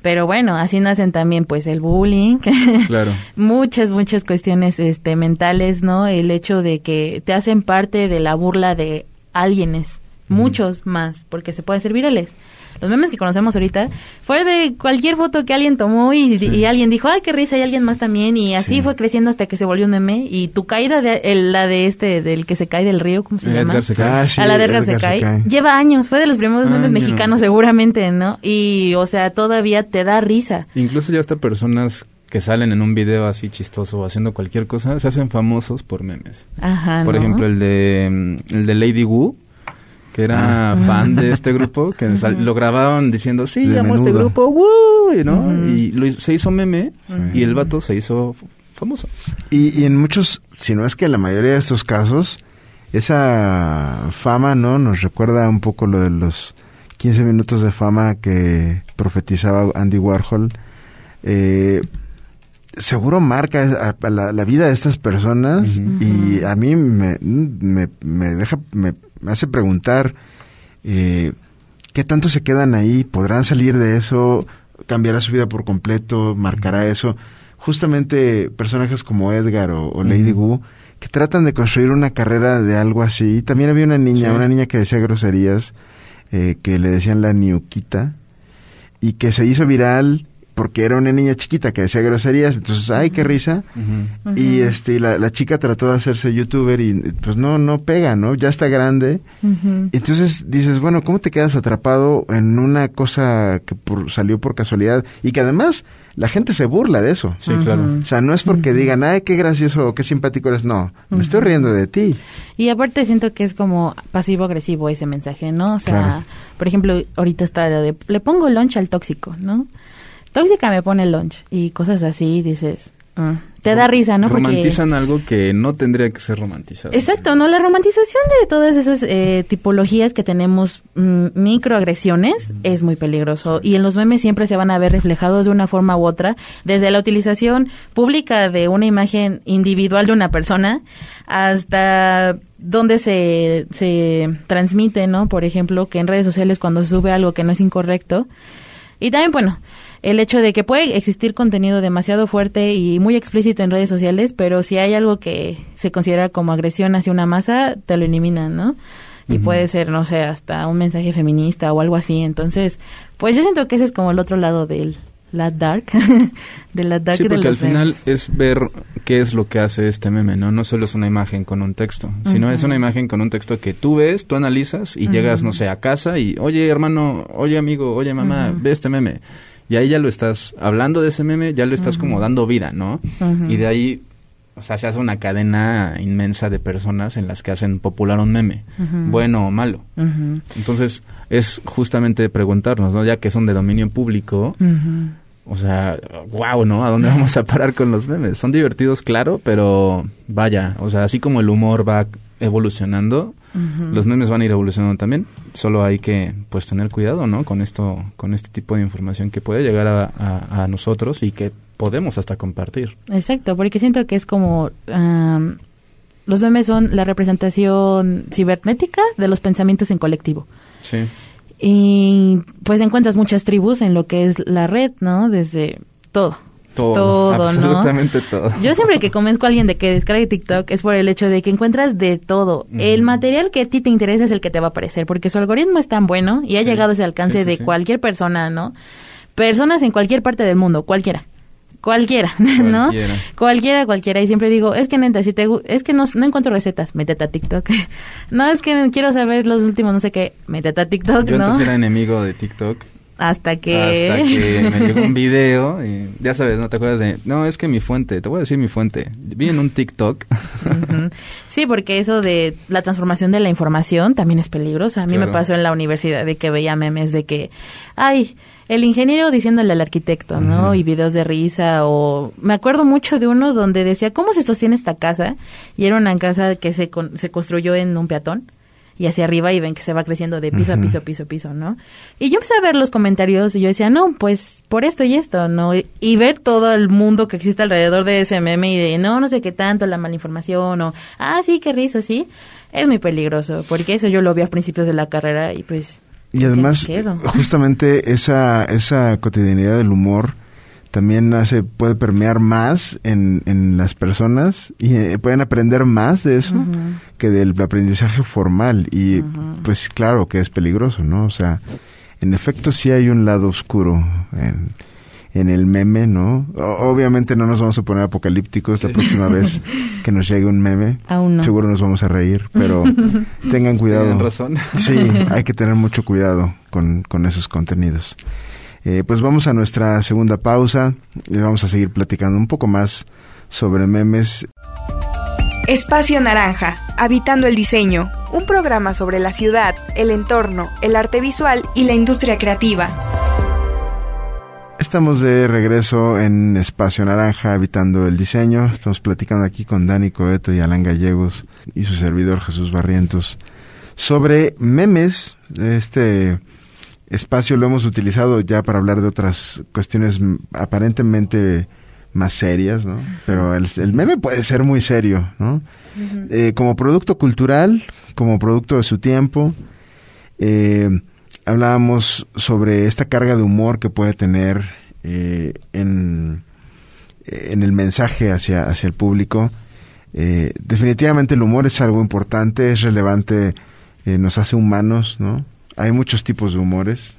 Pero bueno, así nacen también pues el bullying, claro. muchas, muchas cuestiones este, mentales, ¿no? El hecho de que te hacen parte de la burla de alguienes, muchos más, porque se pueden ser virales los memes que conocemos ahorita, fue de cualquier foto que alguien tomó y, alguien dijo, ay, qué risa, y alguien más también, y así fue creciendo hasta que se volvió un meme, y tu caída, de, la de este, del que se cae del río, ¿cómo se llama? Ah, a la de Edgar, se, cae. Lleva años, fue de los primeros memes mexicanos seguramente, ¿no? Y, o sea, todavía te da risa. Incluso ya hasta personas que salen en un video así chistoso o haciendo cualquier cosa, se hacen famosos por memes. Ajá, Por ejemplo, el de, el de Lady Wu, que era fan de este grupo, que lo grababan diciendo, sí, amo este grupo, ¡Woo! ¿no? Y se hizo meme y el vato se hizo famoso. Y, y en muchos, si no es que en la mayoría de estos casos, esa fama, ¿no? Nos recuerda un poco lo de los 15 minutos de fama que profetizaba Andy Warhol. Eh, seguro marca la, vida de estas personas y a mí me, me, deja, me, hace preguntar eh, qué tanto se quedan ahí, podrán salir de eso, cambiará su vida por completo, marcará eso. Justamente personajes como Edgar o, Lady Wu que tratan de construir una carrera de algo así. También había una niña, una niña que decía groserías, eh, que le decían la niuquita, y que se hizo viral porque era una niña chiquita que decía groserías, entonces, ay, qué risa. Y este, la, la, chica trató de hacerse youtuber y pues no, no pega, ¿no? Ya está grande. Entonces dices, bueno, ¿cómo te quedas atrapado en una cosa que salió por casualidad y que además la gente se burla de eso? Sí, claro. O sea, no es porque digan, ay, qué gracioso o qué simpático eres, no, me estoy riendo de ti. Y aparte siento que es como pasivo-agresivo ese mensaje, ¿no? O sea, por ejemplo, ahorita está de, le pongo lunch al tóxico, ¿no? Tóxica me pone el lunch y cosas así, dices, mm, te da risa, ¿no? Romantizan algo que no tendría que ser romantizado. Exacto, ¿no? La romantización de todas esas eh, tipologías que tenemos, mm, microagresiones, es muy peligroso. Y en los memes siempre se van a ver reflejados de una forma u otra, desde la utilización pública de una imagen individual de una persona hasta donde se, se transmite, ¿no? Por ejemplo, que en redes sociales cuando se sube algo que no es incorrecto. Y también, bueno, el hecho de que puede existir contenido demasiado fuerte y muy explícito en redes sociales, pero si hay algo que se considera como agresión hacia una masa, te lo eliminan, ¿no? Y puede ser, no sé, hasta un mensaje feminista o algo así. Entonces, pues yo siento que ese es como el otro lado del la dark, de la dark sí, porque al final es ver qué es lo que hace este meme, ¿no? No solo es una imagen con un texto, sino es una imagen con un texto que tú ves, tú analizas y llegas, no sé, a casa y, oye hermano, oye amigo, oye mamá, ve este meme y ahí ya lo estás, hablando de ese meme, ya lo estás como dando vida, ¿no? Y de ahí, o sea, se hace una cadena inmensa de personas en las que hacen popular un meme, bueno o malo. Entonces, es justamente preguntarnos, ¿no? Ya que son de dominio público, o sea, wow, ¿no? ¿A dónde vamos a parar con los memes? Son divertidos, claro, pero vaya, o sea, así como el humor va evolucionando, los memes van a ir evolucionando también. Solo hay que pues tener cuidado, ¿no? Con esto, con este tipo de información que puede llegar a, nosotros y que podemos hasta compartir. Exacto, porque siento que es como los memes son la representación cibernética de los pensamientos en colectivo. Sí. Y pues encuentras muchas tribus en lo que es la red, ¿no? Desde todo todo, absolutamente todo. Yo siempre que convenzco a alguien de que descargue TikTok es por el hecho de que encuentras de todo. El material que a ti te interesa es el que te va a aparecer, porque su algoritmo es tan bueno y ha llegado a ese alcance de cualquier persona, ¿no? Personas en cualquier parte del mundo, cualquiera. Cualquiera, ¿no? Cualquiera. cualquiera, Y siempre digo, es que neta, si te es que no, no encuentro recetas, métete a TikTok. no, es que quiero saber los últimos, no sé qué, métete a TikTok, Yo ¿no? era enemigo de TikTok hasta que... Hasta que me llegó un video y ya sabes, ¿no te acuerdas de...? No, es que mi fuente, te voy a decir mi fuente. Vi en un TikTok. Sí, porque eso de la transformación de la información también es peligrosa. A mí me pasó en la universidad de que veía memes de que, ay, el ingeniero diciéndole al arquitecto, ¿no? Y videos de risa o... Me acuerdo mucho de uno donde decía, ¿cómo se sostiene esta casa? Y era una casa que se, se construyó en un peatón y hacia arriba y ven que se va creciendo de piso a piso, piso, piso, ¿no? Y yo empecé a ver los comentarios y yo decía, no, pues por esto y esto, ¿no? Y ver todo el mundo que existe alrededor de ese meme y de, no, no sé qué tanto, la mala información o, ah, sí, qué risa, sí, es muy peligroso, porque eso yo lo vi a principios de la carrera y pues... Y además, justamente esa, esa cotidianidad del humor también hace, puede permear más en, en las personas y eh, pueden aprender más de eso que del aprendizaje formal. Y pues claro que es peligroso, ¿no? O sea, en efecto sí hay un lado oscuro en, en el meme, ¿no? obviamente no nos vamos a poner apocalípticos la próxima vez que nos llegue un meme. Aún Seguro nos vamos a reír, pero tengan cuidado. Tienen razón. Sí, hay que tener mucho cuidado con, con esos contenidos. Eh, pues vamos a nuestra segunda pausa y vamos a seguir platicando un poco más sobre memes. Espacio Naranja, Habitando el Diseño, un programa sobre la ciudad, el entorno, el arte visual y la industria creativa. Estamos de regreso en Espacio Naranja, Habitando el Diseño. Estamos platicando aquí con Dani Coeto y Alan Gallegos y su servidor Jesús Barrientos sobre memes. Este espacio lo hemos utilizado ya para hablar de otras cuestiones aparentemente más serias, ¿no? Pero el, meme puede ser muy serio, ¿no? Eh, como producto cultural, como producto de su tiempo, eh, hablábamos sobre esta carga de humor que puede tener eh, en, en, el mensaje hacia, hacia el público. definitivamente el humor es algo importante, es relevante, nos hace humanos, ¿no? Hay muchos tipos de humores,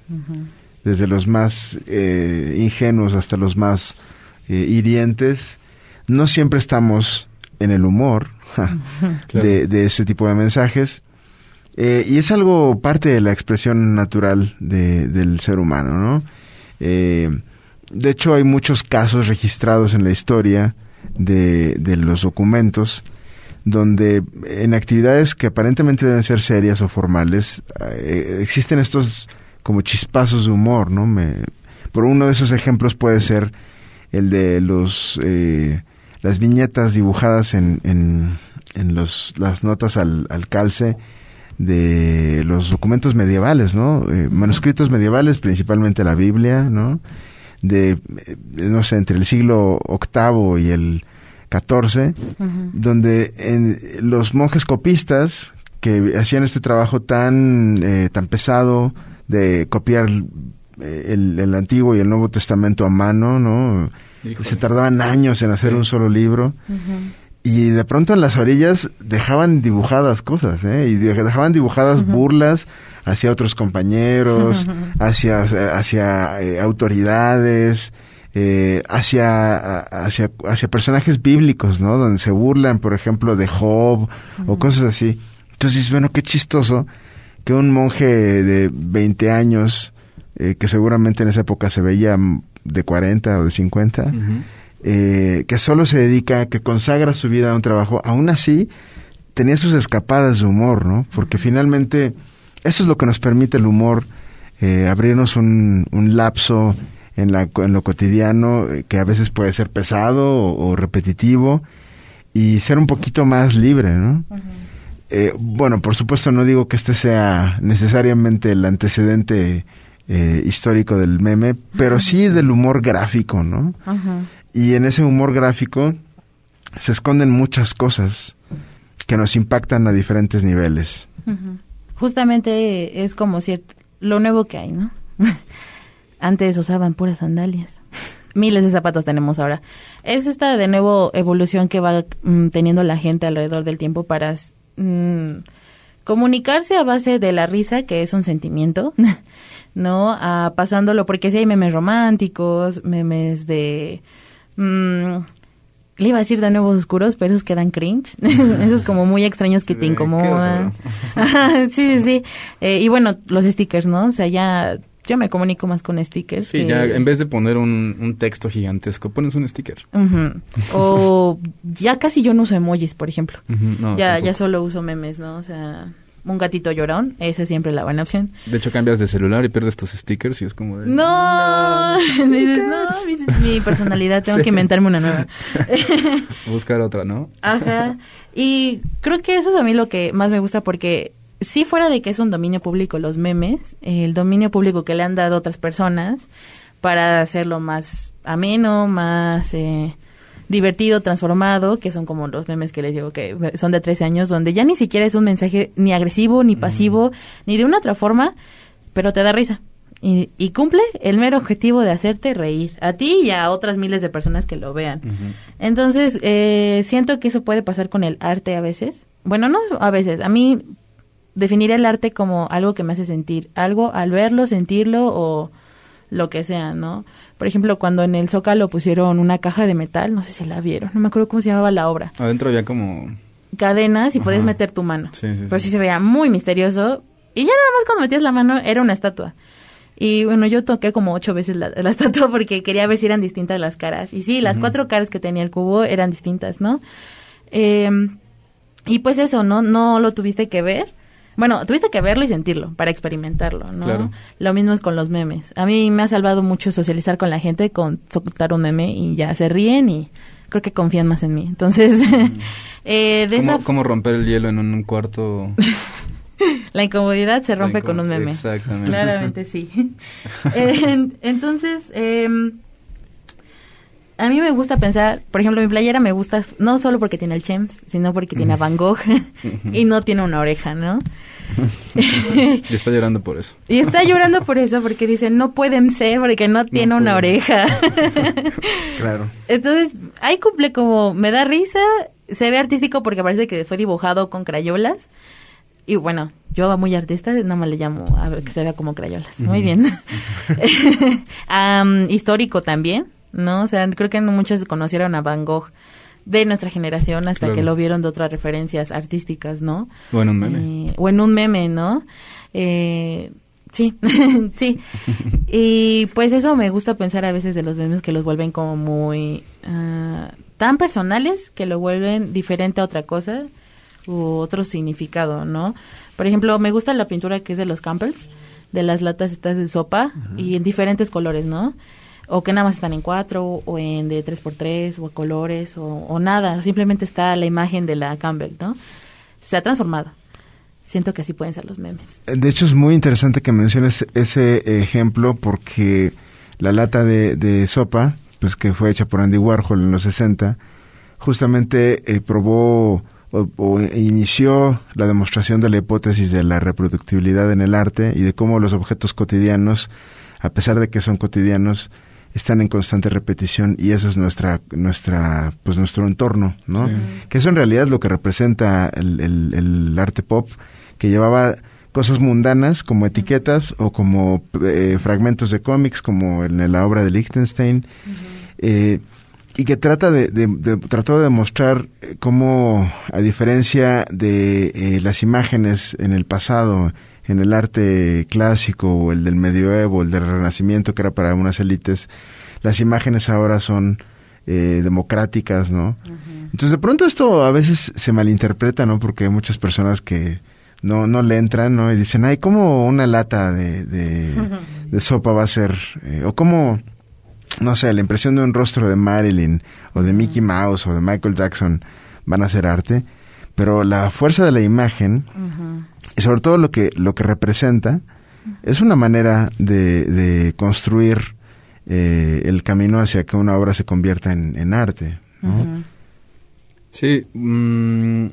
desde los más ingenuos hasta los más eh, hirientes, no siempre estamos en el humor de, ese tipo de mensajes. Eh, y es algo parte de la expresión natural del ser humano, ¿no? Eh, de hecho, hay muchos casos registrados en la historia de, de, los documentos donde en actividades que aparentemente deben ser serias o formales existen estos como chispazos de humor, ¿no? Me, por uno de esos ejemplos puede ser el de los eh, las viñetas dibujadas en, en, los, las notas al, al, calce de los documentos medievales, ¿no? Eh, manuscritos medievales, principalmente la Biblia, ¿no? De, eh, no sé, entre el siglo VIII y el XIV, donde en, los monjes copistas que hacían este trabajo tan, tan pesado de copiar el, el, Antiguo y el Nuevo Testamento a mano, ¿no? Se tardaban años en hacer un solo libro. Y de pronto en las orillas dejaban dibujadas cosas, ¿eh? Y dejaban dibujadas burlas hacia otros compañeros, hacia, hacia eh, autoridades, eh, hacia, hacia, hacia personajes bíblicos, ¿no? Donde se burlan, por ejemplo, de Job o cosas así. Entonces, bueno, qué chistoso que un monje de 20 años eh, que seguramente en esa época se veía de 40 o de 50, eh, que solo se dedica, que consagra su vida a un trabajo, aún así tenía sus escapadas de humor, ¿no? Porque finalmente eso es lo que nos permite el humor, eh, abrirnos un, un lapso en, la, en lo cotidiano, que a veces puede ser pesado o, repetitivo, y ser un poquito más libre, ¿no? bueno, por supuesto no digo que este sea necesariamente el antecedente eh, histórico del meme, pero sí del humor gráfico, ¿no? Y en ese humor gráfico se esconden muchas cosas que nos impactan a diferentes niveles. Justamente es como cierto, lo nuevo que hay, ¿no? Antes usaban puras sandalias. Miles de zapatos tenemos ahora. Es esta de nuevo evolución que va mm, teniendo la gente alrededor del tiempo para mm, comunicarse a base de la risa, que es un sentimiento, ¿no? A pasándolo, porque si hay memes románticos, memes de... Mmm, le iba a decir de nuevos oscuros, pero esos quedan cringe. esos como muy extraños que te incomodan. sí, sí, sí. Eh, y bueno, los stickers, ¿no? O sea, ya yo me comunico más con stickers. Sí, ya en vez de poner un, un texto gigantesco, pones un sticker. O ya casi yo no uso emojis, por ejemplo. ya, ya solo uso memes, ¿no? O sea, un gatito llorón, esa es siempre la buena opción. De hecho, cambias de celular y pierdes tus stickers y es como de... No, dices, no, mi, personalidad, tengo que inventarme una nueva. Buscar otra, ¿no? Ajá. Y creo que eso es a mí lo que más me gusta porque si fuera de que es un dominio público los memes, el dominio público que le han dado otras personas para hacerlo más ameno, más... Eh, divertido, transformado, que son como los memes que les digo que son de 13 años, donde ya ni siquiera es un mensaje ni agresivo, ni pasivo, ni de una otra forma, pero te da risa. Y, cumple el mero objetivo de hacerte reír, a ti y a otras miles de personas que lo vean. Entonces, eh, siento que eso puede pasar con el arte a veces. Bueno, no a veces, a mí definir el arte como algo que me hace sentir, algo al verlo, sentirlo o lo que sea, ¿no? Por ejemplo, cuando en el Zócalo pusieron una caja de metal, no sé si la vieron, no me acuerdo cómo se llamaba la obra. Adentro había como... Cadenas y podías meter tu mano. Sí, sí, Pero sí se veía muy misterioso. Y ya nada más cuando metías la mano era una estatua. Y bueno, yo toqué como ocho veces la, estatua porque quería ver si eran distintas las caras. Y sí, las cuatro caras que tenía el cubo eran distintas, ¿no? Eh, y pues eso, ¿no? No lo tuviste que ver. Bueno, tuviste que verlo y sentirlo para experimentarlo, ¿no? Lo mismo es con los memes. A mí me ha salvado mucho socializar con la gente, con soltar un meme y ya se ríen y creo que confían más en mí. Entonces, eh, de ¿Cómo, ¿Cómo romper el hielo en un cuarto? la incomodidad se rompe con un meme. Exactamente. Claramente sí. Eh, entonces, eh, a mí me gusta pensar, por ejemplo, mi playera me gusta no solo porque tiene el Chems, sino porque tiene a Van Gogh y no tiene una oreja, ¿no? y está llorando por eso. Y está llorando por eso porque dice, no pueden ser porque no tiene una oreja. claro. Entonces, ahí cumple como, me da risa, se ve artístico porque parece que fue dibujado con crayolas. Y bueno, yo muy artista, nada más le llamo a ver que se vea como crayolas. Muy bien. histórico también ¿no? O sea, creo que muchos conocieron a Van Gogh de nuestra generación hasta que lo vieron de otras referencias artísticas, ¿no? O en un meme. Eh, o en un meme, ¿no? Eh, sí, sí. y pues eso me gusta pensar a veces de los memes que los vuelven como muy... Ah, tan personales que lo vuelven diferente a otra cosa u otro significado, ¿no? Por ejemplo, me gusta la pintura que es de los Campbells, de las latas estas de sopa y en diferentes colores, ¿no? O que nada más están en cuatro o en de tres por tres o colores o, nada, simplemente está la imagen de la Campbell, ¿no? Se ha transformado. Siento que así pueden ser los memes. De hecho es muy interesante que menciones ese ejemplo porque la lata de, sopa, pues que fue hecha por Andy Warhol en los 60, justamente eh, probó o, inició la demostración de la hipótesis de la reproductibilidad en el arte y de cómo los objetos cotidianos, a pesar de que son cotidianos, están en constante repetición y eso es nuestra nuestra pues nuestro entorno no que eso en realidad es lo que representa el, el, arte pop que llevaba cosas mundanas como etiquetas o como eh, fragmentos de cómics como en la obra de Liechtenstein eh, y que trata de, de, trató de demostrar eh, cómo a diferencia de las imágenes en el pasado en el arte clásico o el del medioevo, el del renacimiento, que era para unas élites, las imágenes ahora son eh, democráticas, ¿no? Entonces de pronto esto a veces se malinterpreta, ¿no? Porque hay muchas personas que no, no le entran, ¿no? Y dicen, ay, ¿cómo una lata de, de, sopa va a ser? Eh, o cómo, no sé, la impresión de un rostro de Marilyn o de Mickey Mouse o de Michael Jackson van a ser arte. Pero la fuerza de la imagen y sobre todo lo que, lo que representa es una manera de, de construir eh, el camino hacia que una obra se convierta en, arte. Sí, mm,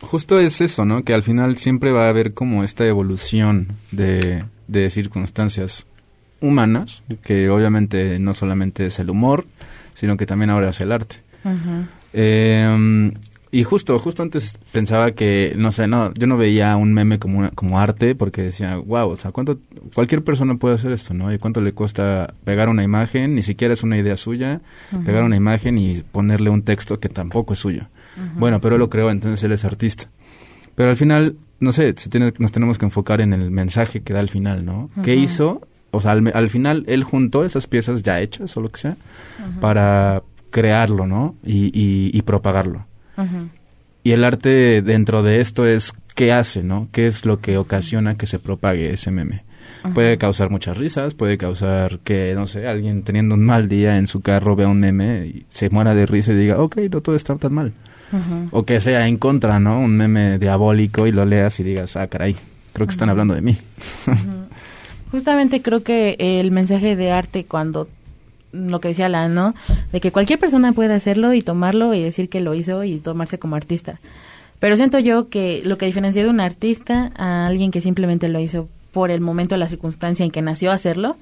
justo es eso, ¿no? Que al final siempre va a haber como esta evolución de, de circunstancias humanas, que obviamente no solamente es el humor, sino que también ahora es el arte. eh, y justo, justo antes pensaba que, no sé, no, yo no veía un meme como, como arte porque decía, wow, o sea, ¿cuánto, cualquier persona puede hacer esto, ¿no? Y cuánto le cuesta pegar una imagen, ni siquiera es una idea suya, pegar una imagen y ponerle un texto que tampoco es suyo. Bueno, pero él lo creó, entonces él es artista. Pero al final, no sé, se tiene, nos tenemos que enfocar en el mensaje que da al final, ¿no? ¿Qué hizo? O sea, al, final él juntó esas piezas ya hechas o lo que sea para crearlo, ¿no? y, y propagarlo. Y el arte dentro de esto es qué hace, ¿no? ¿Qué es lo que ocasiona que se propague ese meme? Puede causar muchas risas, puede causar que, no sé, alguien teniendo un mal día en su carro vea un meme y se muera de risa y diga, ok, no todo está tan mal. O que sea en contra, ¿no? Un meme diabólico y lo leas y digas, ah, caray, creo que están hablando de mí. Justamente creo que el mensaje de arte cuando lo que decía la, ¿no? De que cualquier persona puede hacerlo y tomarlo y decir que lo hizo y tomarse como artista. Pero siento yo que lo que diferencia de un artista a alguien que simplemente lo hizo por el momento, la circunstancia en que nació hacerlo,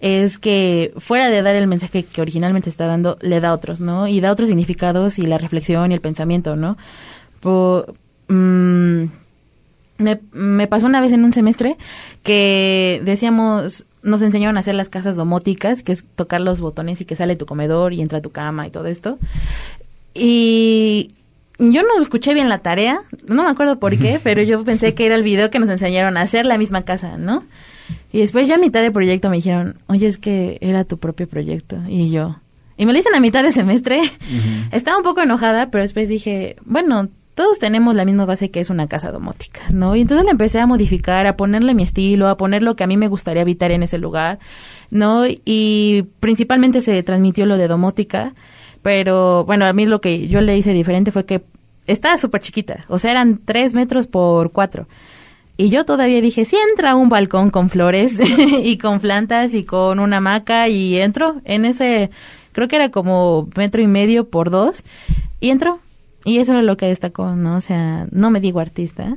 es que fuera de dar el mensaje que originalmente está dando, le da otros, ¿no? Y da otros significados y la reflexión y el pensamiento, ¿no? Mm, me pasó una vez en un semestre que decíamos, nos enseñaron a hacer las casas domóticas, que es tocar los botones y que sale tu comedor y entra tu cama y todo esto. Y yo no escuché bien la tarea, no me acuerdo por qué, pero yo pensé que era el video que nos enseñaron a hacer la misma casa, ¿no? Y después ya a mitad de proyecto me dijeron, oye, es que era tu propio proyecto. Y yo, y me lo dicen a mitad de semestre. Estaba un poco enojada, pero después dije, bueno, todos tenemos la misma base que es una casa domótica, ¿no? Y entonces le empecé a modificar, a ponerle mi estilo, a poner lo que a mí me gustaría habitar en ese lugar, ¿no? Y principalmente se transmitió lo de domótica, pero bueno, a mí lo que yo le hice diferente fue que estaba súper chiquita, o sea, eran tres metros por cuatro. Y yo todavía dije, si entra un balcón con flores y con plantas y con una hamaca y entro en ese, creo que era como metro y medio por dos y entro. Y eso era lo que destacó, ¿no? O sea, no me digo artista,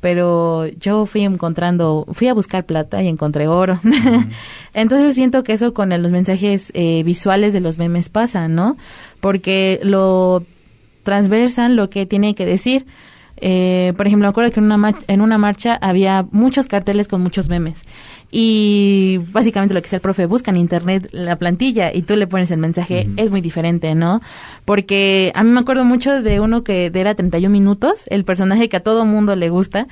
pero yo fui encontrando, fui a buscar plata y encontré oro. Entonces siento que eso con los mensajes eh, visuales de los memes pasa, ¿no? Porque lo transversan lo que tiene que decir. Eh, por ejemplo, me acuerdo que en una, en una marcha había muchos carteles con muchos memes. Y básicamente lo que sea el profe, busca en internet la plantilla y tú le pones el mensaje, es muy diferente, ¿no? Porque a mí me acuerdo mucho de uno que era 31 minutos, el personaje que a todo mundo le gusta,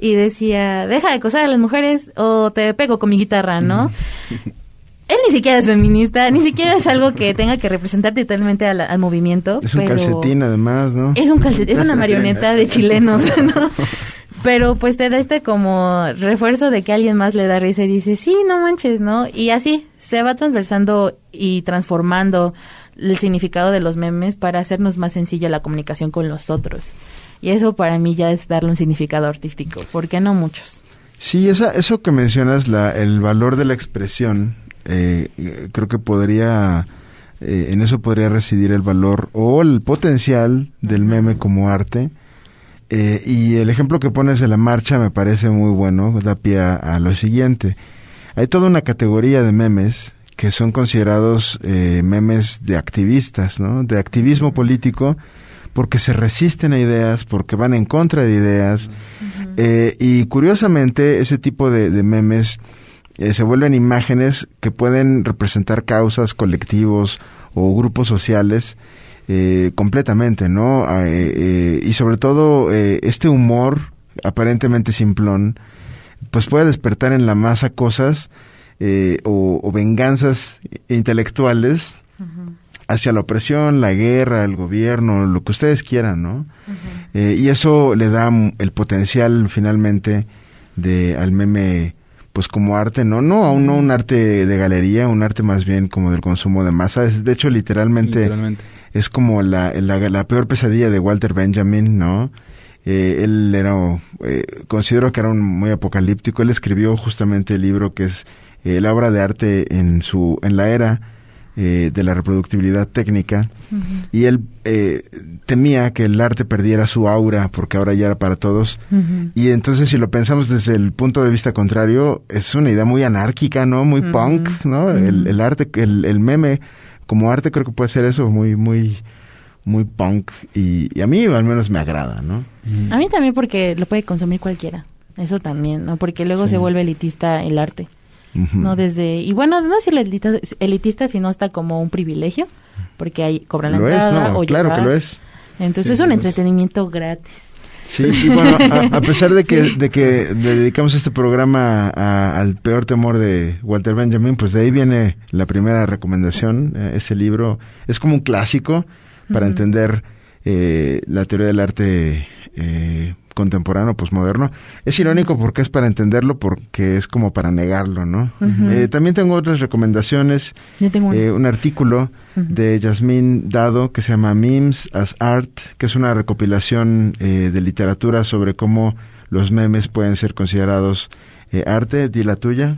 y decía, deja de acosar a las mujeres o te pego con mi guitarra, ¿no? él ni siquiera es feminista, ni siquiera es algo que tenga que representar totalmente al, movimiento. Es un calcetín además, ¿no? Es un calcetín, es una marioneta de chilenos, ¿no? Pero pues te da este como refuerzo de que alguien más le da risa y dice, sí, no manches, ¿no? Y así se va transversando y transformando el significado de los memes para hacernos más sencilla la comunicación con los otros. Y eso para mí ya es darle un significado artístico, porque no muchos. Sí, esa, eso que mencionas, la, el valor de la expresión, eh, creo que podría, eh, en eso podría residir el valor o el potencial del meme como arte. Eh, y el ejemplo que pones de la marcha me parece muy bueno, da pie a, lo siguiente. Hay toda una categoría de memes que son considerados memes de activistas, ¿no? De activismo político, porque se resisten a ideas, porque van en contra de ideas. y curiosamente, ese tipo de memes eh, se vuelven imágenes que pueden representar causas, colectivos o grupos sociales eh, completamente, ¿no? Ah, eh, y sobre todo este humor aparentemente simplón, pues puede despertar en la masa cosas o, venganzas intelectuales hacia la opresión, la guerra, el gobierno, lo que ustedes quieran, ¿no? y eso le da el potencial finalmente de al meme pues como arte, no, no, aún no un arte de galería, un arte más bien como del consumo de masa. Es, de hecho, literalmente, es como la, la, peor pesadilla de Walter Benjamin, ¿no? Eh, él era, eh, considero que era un muy apocalíptico. Él escribió justamente el libro que es eh, la obra de arte en su, en la era eh, de la reproductibilidad técnica. Y él eh, temía que el arte perdiera su aura porque ahora ya era para todos. Y entonces si lo pensamos desde el punto de vista contrario es una idea muy anárquica no muy punk no el, arte el, meme como arte creo que puede ser eso muy muy muy punk y, a mí al menos me agrada no a mí también porque lo puede consumir cualquiera eso también no porque luego se vuelve elitista el arte no desde y bueno no decirle elitista, elitista sino está como un privilegio porque ahí cobran la entrada o claro que lo es. Entonces es un entretenimiento gratis Sí, y bueno, a, pesar de que, de que dedicamos este programa al peor temor de Walter Benjamin, pues de ahí viene la primera recomendación. Eh, ese libro. Es como un clásico para entender eh, la teoría del arte eh, contemporáneo, posmoderno. Es irónico porque es para entenderlo, porque es como para negarlo, ¿no? Eh, también tengo otras recomendaciones. Yo tengo eh, un artículo de Yasmín Dado que se llama Memes as Art, que es una recopilación eh, de literatura sobre cómo los memes pueden ser considerados arte. Di la tuya.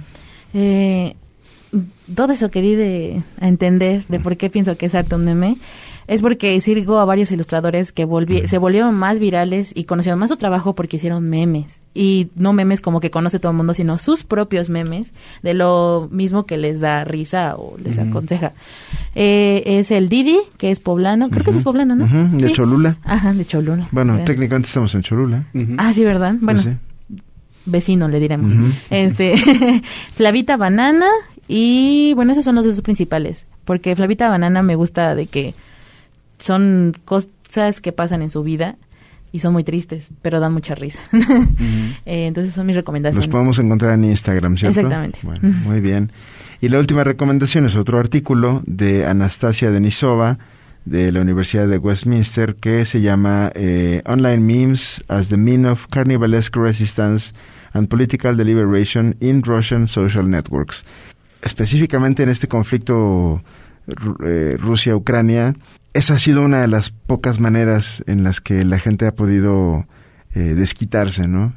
todo eso que di de, a entender de por qué pienso que es arte un meme es porque sigo a varios ilustradores que se volvieron más virales y conocieron más su trabajo porque hicieron memes. Y no memes como que conoce todo el mundo, sino sus propios memes de lo mismo que les da risa o les aconseja. Eh, es el Didi, que es poblano. Creo que es poblano, ¿no? De Cholula. Ajá, de Cholula. Bueno, técnicamente estamos en Cholula. Ah, sí, ¿verdad? Bueno. Pues vecino le diremos. Este, Flavita Banana y bueno, esos son los dos principales, porque Flavita Banana me gusta de que son cosas que pasan en su vida y son muy tristes, pero dan mucha risa. Eh, entonces son mis recomendaciones. Los podemos encontrar en Instagram, ¿cierto? Exactamente. Bueno, muy bien. Y la última recomendación es otro artículo de Anastasia Denisova de la Universidad de Westminster que se llama eh, Online Memes as the Mean of Carnivalesque Resistance and Political Deliberation in Russian Social Networks. Específicamente en este conflicto eh, Rusia-Ucrania, esa ha sido una de las pocas maneras en las que la gente ha podido eh, desquitarse, ¿no?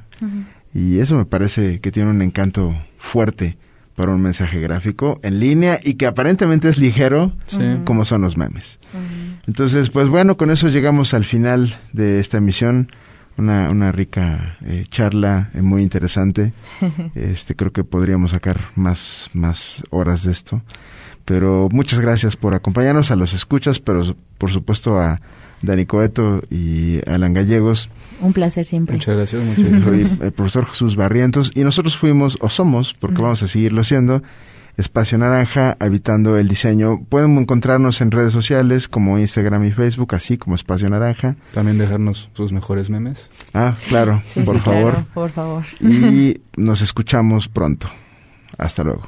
Y eso me parece que tiene un encanto fuerte para un mensaje gráfico en línea y que aparentemente es ligero, como son los memes. Entonces, pues bueno, con eso llegamos al final de esta emisión. Una, una rica eh, charla eh, muy interesante. Este, creo que podríamos sacar más, más horas de esto. Pero muchas gracias por acompañarnos a los escuchas, pero por supuesto a Dani Coeto y Alan Gallegos. Un placer siempre. Muchas gracias. Muchas Soy el profesor Jesús Barrientos y nosotros fuimos, o somos, porque vamos a seguirlo siendo, Espacio Naranja, habitando el diseño. Pueden encontrarnos en redes sociales como Instagram y Facebook, así como Espacio Naranja. También dejarnos sus mejores memes. Ah, claro, por favor. por favor. Y nos escuchamos pronto. Hasta luego.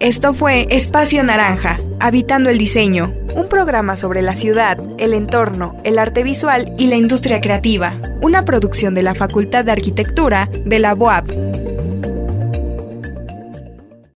Esto fue Espacio Naranja, Habitando el Diseño, un programa sobre la ciudad, el entorno, el arte visual y la industria creativa, una producción de la Facultad de Arquitectura de la UAP